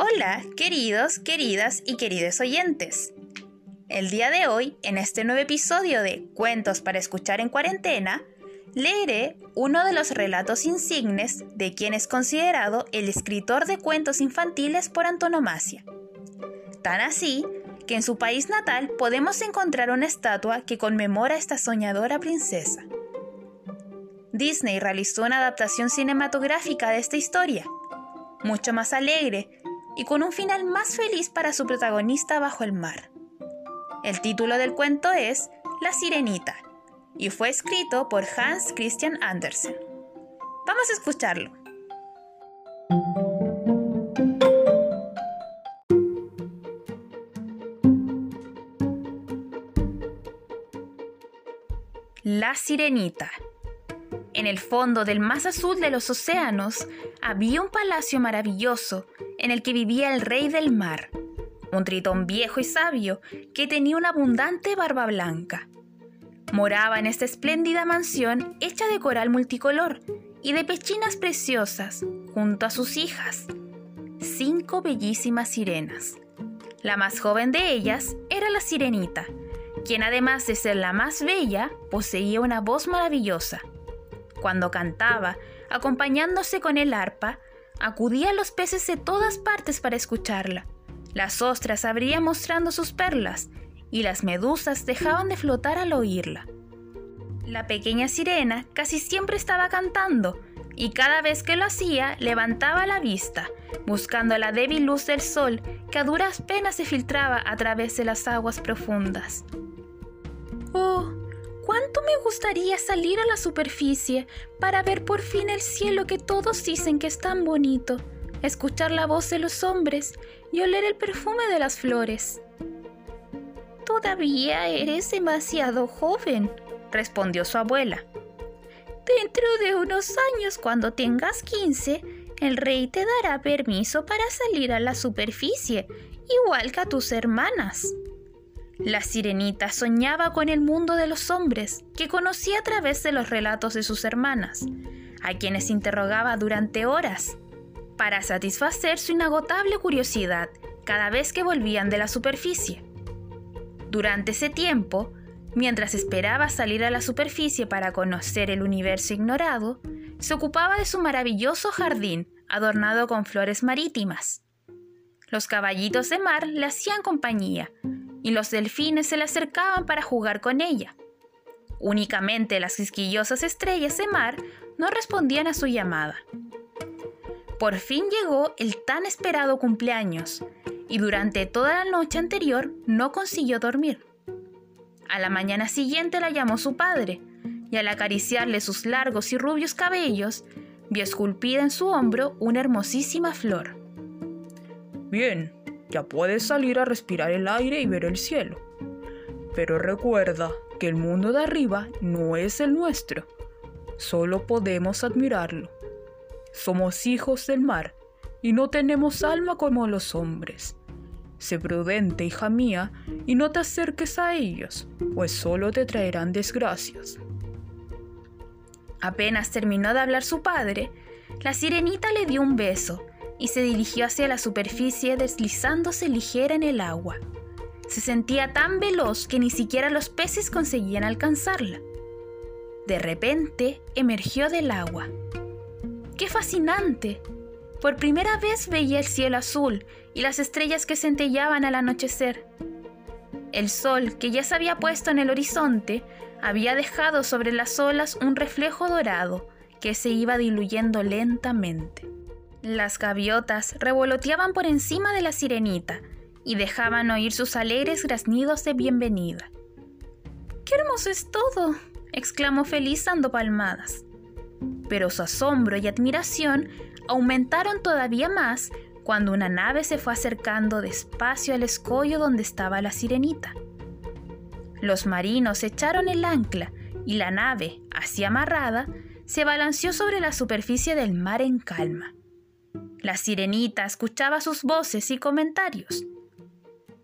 Hola, queridos, queridas y queridos oyentes. El día de hoy, en este nuevo episodio de Cuentos para escuchar en cuarentena, leeré uno de los relatos insignes de quien es considerado el escritor de cuentos infantiles por antonomasia. Tan así que en su país natal podemos encontrar una estatua que conmemora a esta soñadora princesa. Disney realizó una adaptación cinematográfica de esta historia, mucho más alegre y con un final más feliz para su protagonista bajo el mar. El título del cuento es La Sirenita y fue escrito por Hans Christian Andersen. Vamos a escucharlo. La Sirenita. En el fondo del más azul de los océanos había un palacio maravilloso en el que vivía el rey del mar, un tritón viejo y sabio que tenía una abundante barba blanca. Moraba en esta espléndida mansión hecha de coral multicolor y de pechinas preciosas, junto a sus hijas, cinco bellísimas sirenas. La más joven de ellas era la sirenita, quien además de ser la más bella, poseía una voz maravillosa. Cuando cantaba, acompañándose con el arpa, acudían los peces de todas partes para escucharla. Las ostras abrían mostrando sus perlas y las medusas dejaban de flotar al oírla. La pequeña sirena casi siempre estaba cantando y cada vez que lo hacía levantaba la vista, buscando la débil luz del sol que a duras penas se filtraba a través de las aguas profundas. Oh, cuánto me gustaría salir a la superficie para ver por fin el cielo que todos dicen que es tan bonito, escuchar la voz de los hombres y oler el perfume de las flores. Todavía eres demasiado joven, respondió su abuela. Dentro de unos años, cuando tengas 15, el rey te dará permiso para salir a la superficie, igual que a tus hermanas. La sirenita soñaba con el mundo de los hombres, que conocía a través de los relatos de sus hermanas, a quienes interrogaba durante horas, para satisfacer su inagotable curiosidad cada vez que volvían de la superficie. Durante ese tiempo, mientras esperaba salir a la superficie para conocer el universo ignorado, se ocupaba de su maravilloso jardín adornado con flores marítimas. Los caballitos de mar le hacían compañía, y los delfines se le acercaban para jugar con ella. Únicamente las quisquillosas estrellas de mar no respondían a su llamada. Por fin llegó el tan esperado cumpleaños, y durante toda la noche anterior no consiguió dormir. A la mañana siguiente la llamó su padre, y al acariciarle sus largos y rubios cabellos, vio esculpida en su hombro una hermosísima flor. Bien, ya puedes salir a respirar el aire y ver el cielo. Pero recuerda que el mundo de arriba no es el nuestro. Solo podemos admirarlo. Somos hijos del mar y no tenemos alma como los hombres. Sé prudente, hija mía, y no te acerques a ellos, pues solo te traerán desgracias. Apenas terminó de hablar su padre, la sirenita le dio un beso y se dirigió hacia la superficie deslizándose ligera en el agua. Se sentía tan veloz que ni siquiera los peces conseguían alcanzarla. De repente emergió del agua. ¡Qué fascinante! Por primera vez veía el cielo azul y las estrellas que centellaban al anochecer. El sol, que ya se había puesto en el horizonte, había dejado sobre las olas un reflejo dorado que se iba diluyendo lentamente. Las gaviotas revoloteaban por encima de la sirenita y dejaban oír sus alegres graznidos de bienvenida. ¡Qué hermoso es todo! exclamó feliz dando palmadas. Pero su asombro y admiración aumentaron todavía más cuando una nave se fue acercando despacio al escollo donde estaba la sirenita. Los marinos echaron el ancla y la nave, así amarrada, se balanceó sobre la superficie del mar en calma. La sirenita escuchaba sus voces y comentarios.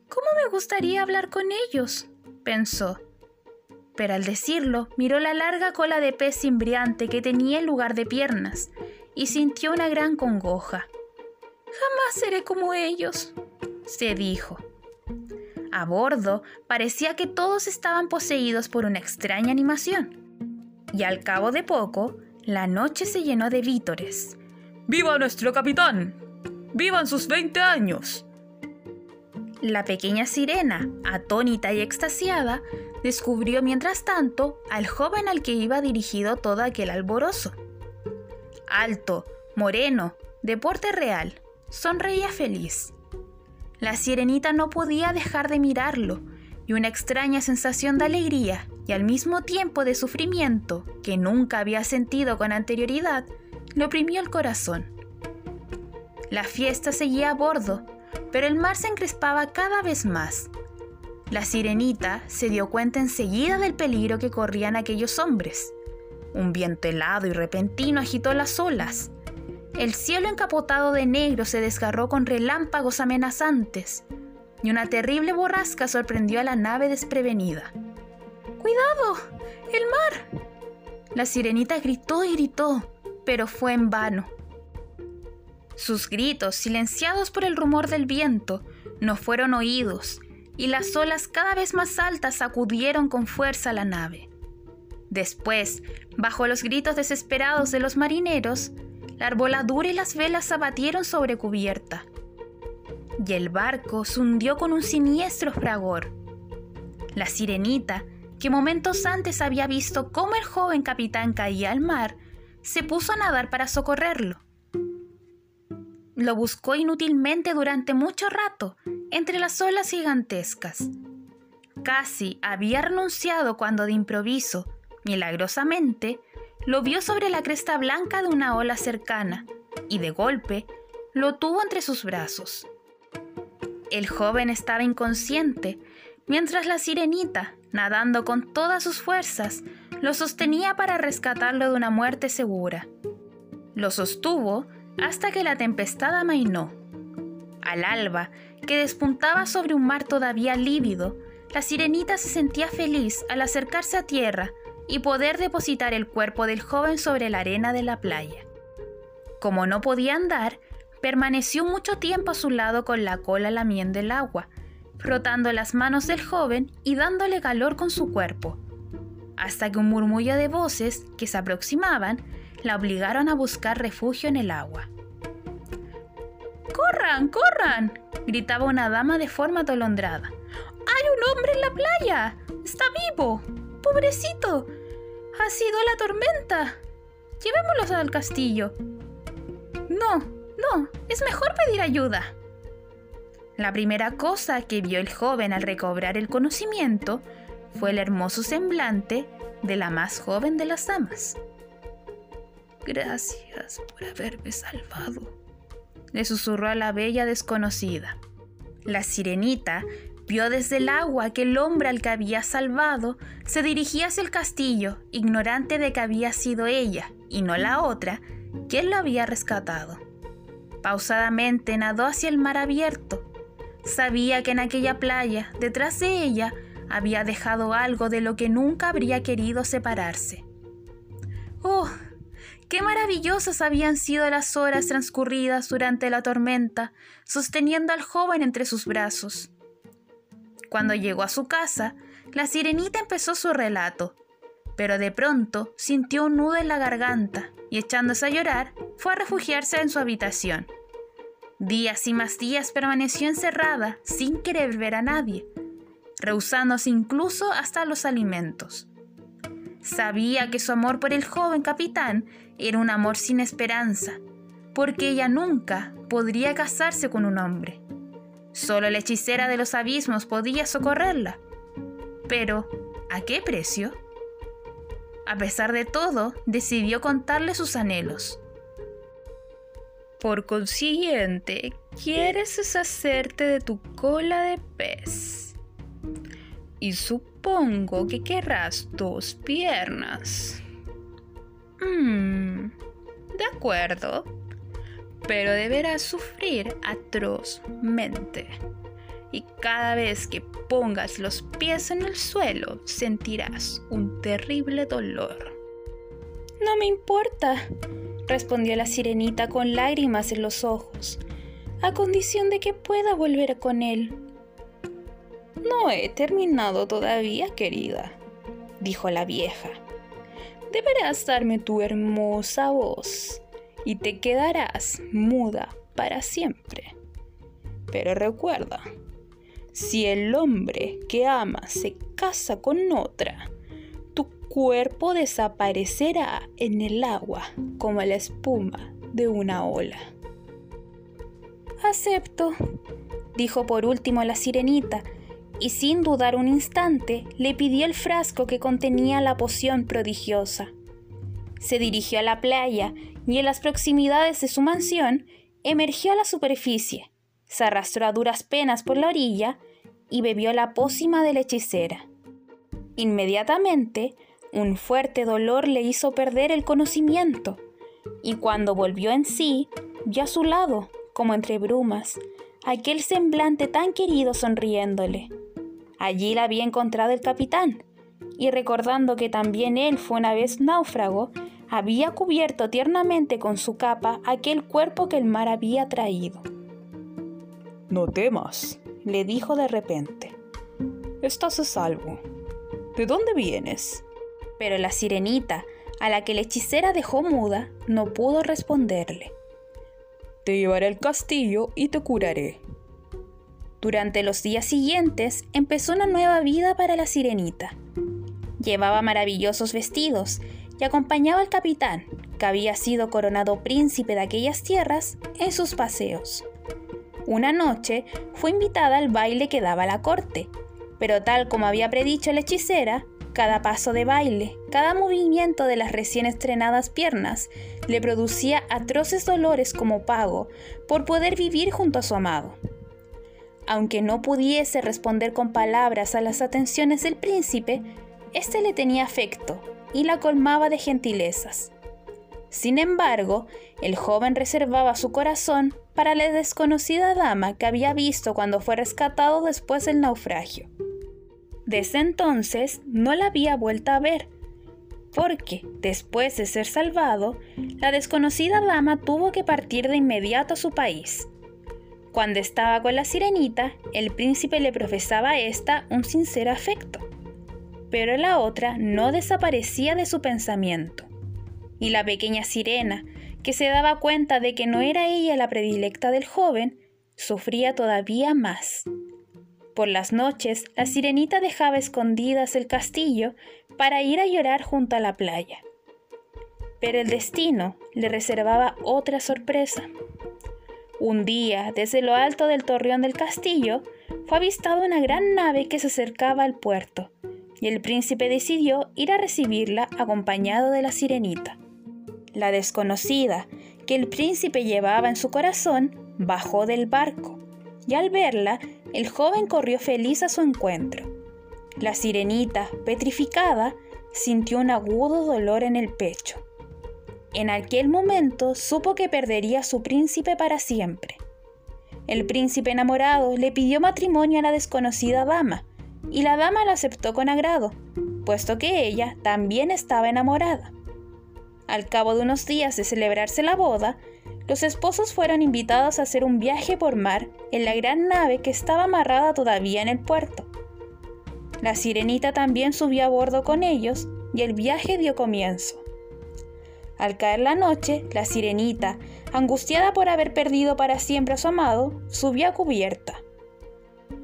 ¿Cómo me gustaría hablar con ellos? pensó. Pero al decirlo, miró la larga cola de pez cimbriante que tenía en lugar de piernas y sintió una gran congoja. Jamás seré como ellos, se dijo. A bordo parecía que todos estaban poseídos por una extraña animación. Y al cabo de poco, la noche se llenó de vítores. ¡Viva nuestro capitán! ¡Vivan sus 20 años! La pequeña sirena, atónita y extasiada, descubrió mientras tanto al joven al que iba dirigido todo aquel alborozo. Alto, moreno, de porte real, sonreía feliz. La sirenita no podía dejar de mirarlo, y una extraña sensación de alegría y al mismo tiempo de sufrimiento que nunca había sentido con anterioridad le oprimió el corazón. La fiesta seguía a bordo, pero el mar se encrespaba cada vez más. La sirenita se dio cuenta enseguida del peligro que corrían aquellos hombres. Un viento helado y repentino agitó las olas, el cielo encapotado de negro se desgarró con relámpagos amenazantes, y una terrible borrasca sorprendió a la nave desprevenida. ¡Cuidado! ¡El mar! La sirenita gritó y gritó, pero fue en vano. Sus gritos, silenciados por el rumor del viento, no fueron oídos, y las olas cada vez más altas sacudieron con fuerza la nave. Después, bajo los gritos desesperados de los marineros, la arboladura y las velas abatieron sobre cubierta, y el barco se hundió con un siniestro fragor. La sirenita, que momentos antes había visto cómo el joven capitán caía al mar, se puso a nadar para socorrerlo. Lo buscó inútilmente durante mucho rato, entre las olas gigantescas. Casi había renunciado cuando de improviso, milagrosamente, lo vio sobre la cresta blanca de una ola cercana y de golpe lo tuvo entre sus brazos. El joven estaba inconsciente, mientras la sirenita, nadando con todas sus fuerzas, lo sostenía para rescatarlo de una muerte segura. Lo sostuvo hasta que la tempestad amainó. Al alba, que despuntaba sobre un mar todavía lívido, la sirenita se sentía feliz al acercarse a tierra y poder depositar el cuerpo del joven sobre la arena de la playa. Como no podía andar, permaneció mucho tiempo a su lado con la cola lamiendo el agua, frotando las manos del joven y dándole calor con su cuerpo, hasta que un murmullo de voces que se aproximaban la obligaron a buscar refugio en el agua. ¡Corran, corran! gritaba una dama de forma atolondrada. ¡Hay un hombre en la playa! ¡Está vivo! pobrecito. Ha sido la tormenta. Llevémoslos al castillo. No, no, es mejor pedir ayuda. La primera cosa que vio el joven al recobrar el conocimiento fue el hermoso semblante de la más joven de las damas. Gracias por haberme salvado, le susurró a la bella desconocida. La sirenita Vio desde el agua que el hombre al que había salvado se dirigía hacia el castillo, ignorante de que había sido ella, y no la otra, quien lo había rescatado. Pausadamente nadó hacia el mar abierto. Sabía que en aquella playa, detrás de ella, había dejado algo de lo que nunca habría querido separarse. ¡Oh! Qué maravillosas habían sido las horas transcurridas durante la tormenta, sosteniendo al joven entre sus brazos. Cuando llegó a su casa, la sirenita empezó su relato, pero de pronto sintió un nudo en la garganta y echándose a llorar, fue a refugiarse en su habitación. Días y más días permaneció encerrada sin querer ver a nadie, rehusándose incluso hasta los alimentos. Sabía que su amor por el joven capitán era un amor sin esperanza, porque ella nunca podría casarse con un hombre. Solo la hechicera de los abismos podía socorrerla. Pero, ¿a qué precio? A pesar de todo, decidió contarle sus anhelos. Por consiguiente, quieres deshacerte de tu cola de pez. Y supongo que querrás dos piernas. Mmm, de acuerdo pero deberás sufrir atrozmente. Y cada vez que pongas los pies en el suelo sentirás un terrible dolor. No me importa, respondió la sirenita con lágrimas en los ojos. a condición de que pueda volver con él. No he terminado todavía, querida, dijo la vieja. Deberás darme tu hermosa voz y te quedarás muda para siempre. Pero recuerda, si el hombre que amas se casa con otra, cuerpo desaparecerá en el agua como la espuma de una ola. Acepto, dijo por último la sirenita, y sin dudar un instante le pidió el frasco que contenía la poción prodigiosa. Se dirigió a la playa y en las proximidades de su mansión emergió a la superficie, se arrastró a duras penas por la orilla y bebió la pócima de la hechicera. Inmediatamente, un fuerte dolor le hizo perder el conocimiento, y cuando volvió en sí, vio a su lado, como entre brumas, aquel semblante tan querido sonriéndole. Allí la había encontrado el capitán, y recordando que también él fue una vez náufrago, había cubierto tiernamente con su capa aquel cuerpo que el mar había traído. No temas, le dijo de repente. Estás a salvo. ¿De dónde vienes? Pero la sirenita, a la que la hechicera dejó muda, no pudo responderle. Te llevaré al castillo y te curaré. Durante los días siguientes empezó una nueva vida para la sirenita. Llevaba maravillosos vestidos y acompañaba al capitán, que había sido coronado príncipe de aquellas tierras, en sus paseos. Una noche fue invitada al baile que daba la corte, pero tal como había predicho la hechicera, cada paso de baile, cada movimiento de las recién estrenadas piernas le producía atroces dolores como pago por poder vivir junto a su amado. Aunque no pudiese responder con palabras a las atenciones del príncipe, éste le tenía afecto y la colmaba de gentilezas. Sin embargo, el joven reservaba su corazón para la desconocida dama que había visto cuando fue rescatado después del naufragio. Desde entonces no la había vuelto a ver, porque, después de ser salvado, la desconocida dama tuvo que partir de inmediato a su país. Cuando estaba con la sirenita, el príncipe le profesaba a ésta un sincero afecto, pero la otra no desaparecía de su pensamiento. Y la pequeña sirena, que se daba cuenta de que no era ella la predilecta del joven, sufría todavía más. Por las noches, la sirenita dejaba escondidas el castillo para ir a llorar junto a la playa. Pero el destino le reservaba otra sorpresa. Un día, desde lo alto del torreón del castillo, fue avistada una gran nave que se acercaba al puerto, y el príncipe decidió ir a recibirla acompañado de la sirenita. La desconocida, que el príncipe llevaba en su corazón, bajó del barco, y al verla, el joven corrió feliz a su encuentro. La sirenita, petrificada, sintió un agudo dolor en el pecho. En aquel momento supo que perdería a su príncipe para siempre. El príncipe enamorado le pidió matrimonio a la desconocida dama, y la dama lo aceptó con agrado, puesto que ella también estaba enamorada. Al cabo de unos días de celebrarse la boda, los esposos fueron invitados a hacer un viaje por mar en la gran nave que estaba amarrada todavía en el puerto. La sirenita también subió a bordo con ellos y el viaje dio comienzo. Al caer la noche, la sirenita, angustiada por haber perdido para siempre a su amado, subió a cubierta.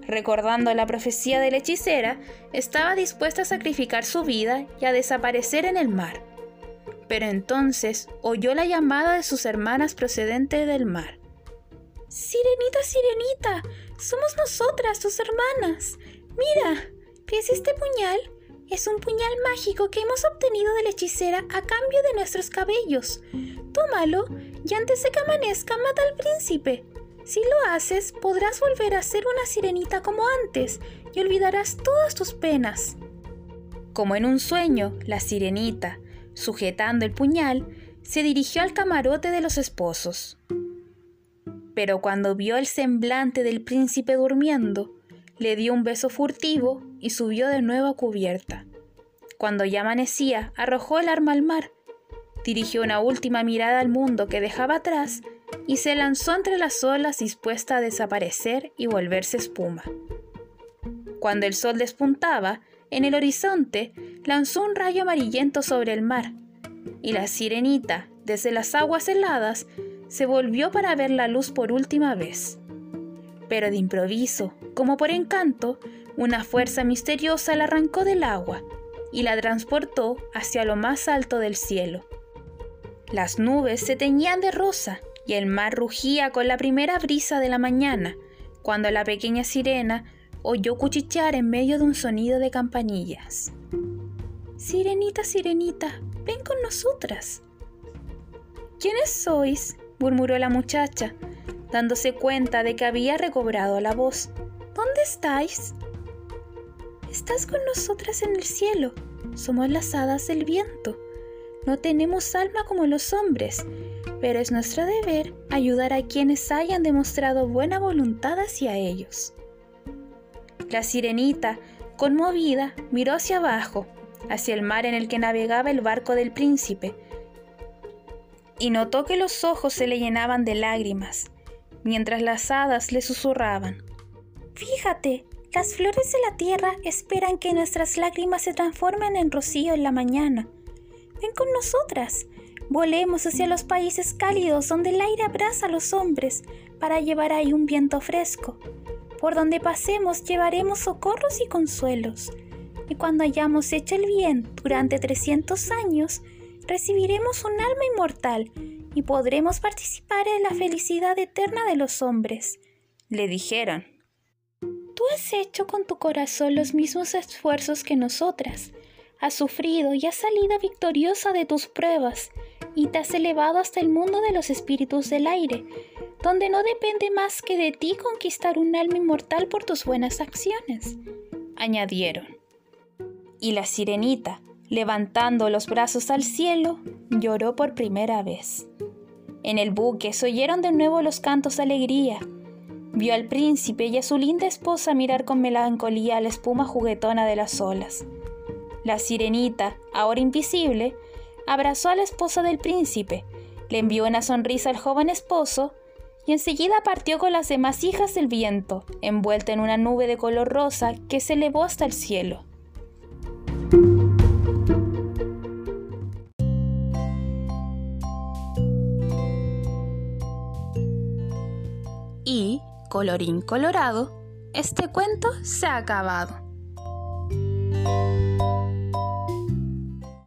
Recordando la profecía de la hechicera, estaba dispuesta a sacrificar su vida y a desaparecer en el mar pero entonces oyó la llamada de sus hermanas procedente del mar. Sirenita, sirenita, somos nosotras, tus hermanas. Mira, ¿ves este puñal? Es un puñal mágico que hemos obtenido de la hechicera a cambio de nuestros cabellos. Tómalo y antes de que amanezca mata al príncipe. Si lo haces, podrás volver a ser una sirenita como antes y olvidarás todas tus penas. Como en un sueño, la sirenita, sujetando el puñal, se dirigió al camarote de los esposos. Pero cuando vio el semblante del príncipe durmiendo, le dio un beso furtivo y subió de nuevo a cubierta. Cuando ya amanecía, arrojó el arma al mar, dirigió una última mirada al mundo que dejaba atrás y se lanzó entre las olas dispuesta a desaparecer y volverse espuma. Cuando el sol despuntaba, en el horizonte lanzó un rayo amarillento sobre el mar, y la sirenita, desde las aguas heladas, se volvió para ver la luz por última vez. Pero de improviso, como por encanto, una fuerza misteriosa la arrancó del agua y la transportó hacia lo más alto del cielo. Las nubes se teñían de rosa y el mar rugía con la primera brisa de la mañana, cuando la pequeña sirena oyó cuchichear en medio de un sonido de campanillas. Sirenita, sirenita, ven con nosotras. ¿Quiénes sois? murmuró la muchacha, dándose cuenta de que había recobrado la voz. ¿Dónde estáis? Estás con nosotras en el cielo. Somos las hadas del viento. No tenemos alma como los hombres, pero es nuestro deber ayudar a quienes hayan demostrado buena voluntad hacia ellos. La sirenita, conmovida, miró hacia abajo, hacia el mar en el que navegaba el barco del príncipe, y notó que los ojos se le llenaban de lágrimas, mientras las hadas le susurraban. Fíjate, las flores de la tierra esperan que nuestras lágrimas se transformen en rocío en la mañana. Ven con nosotras. Volemos hacia los países cálidos donde el aire abraza a los hombres para llevar ahí un viento fresco. Por donde pasemos llevaremos socorros y consuelos. Y cuando hayamos hecho el bien durante 300 años, recibiremos un alma inmortal y podremos participar en la felicidad eterna de los hombres. Le dijeron. Tú has hecho con tu corazón los mismos esfuerzos que nosotras. Has sufrido y has salido victoriosa de tus pruebas y te has elevado hasta el mundo de los espíritus del aire, donde no depende más que de ti conquistar un alma inmortal por tus buenas acciones, añadieron. Y la sirenita, levantando los brazos al cielo, lloró por primera vez. En el buque se oyeron de nuevo los cantos de alegría, Vio al príncipe y a su linda esposa mirar con melancolía la espuma juguetona de las olas. La sirenita, ahora invisible, abrazó a la esposa del príncipe, le envió una sonrisa al joven esposo y enseguida partió con las demás hijas del viento, envuelta en una nube de color rosa que se elevó hasta el cielo. Y Colorín colorado, este cuento se ha acabado.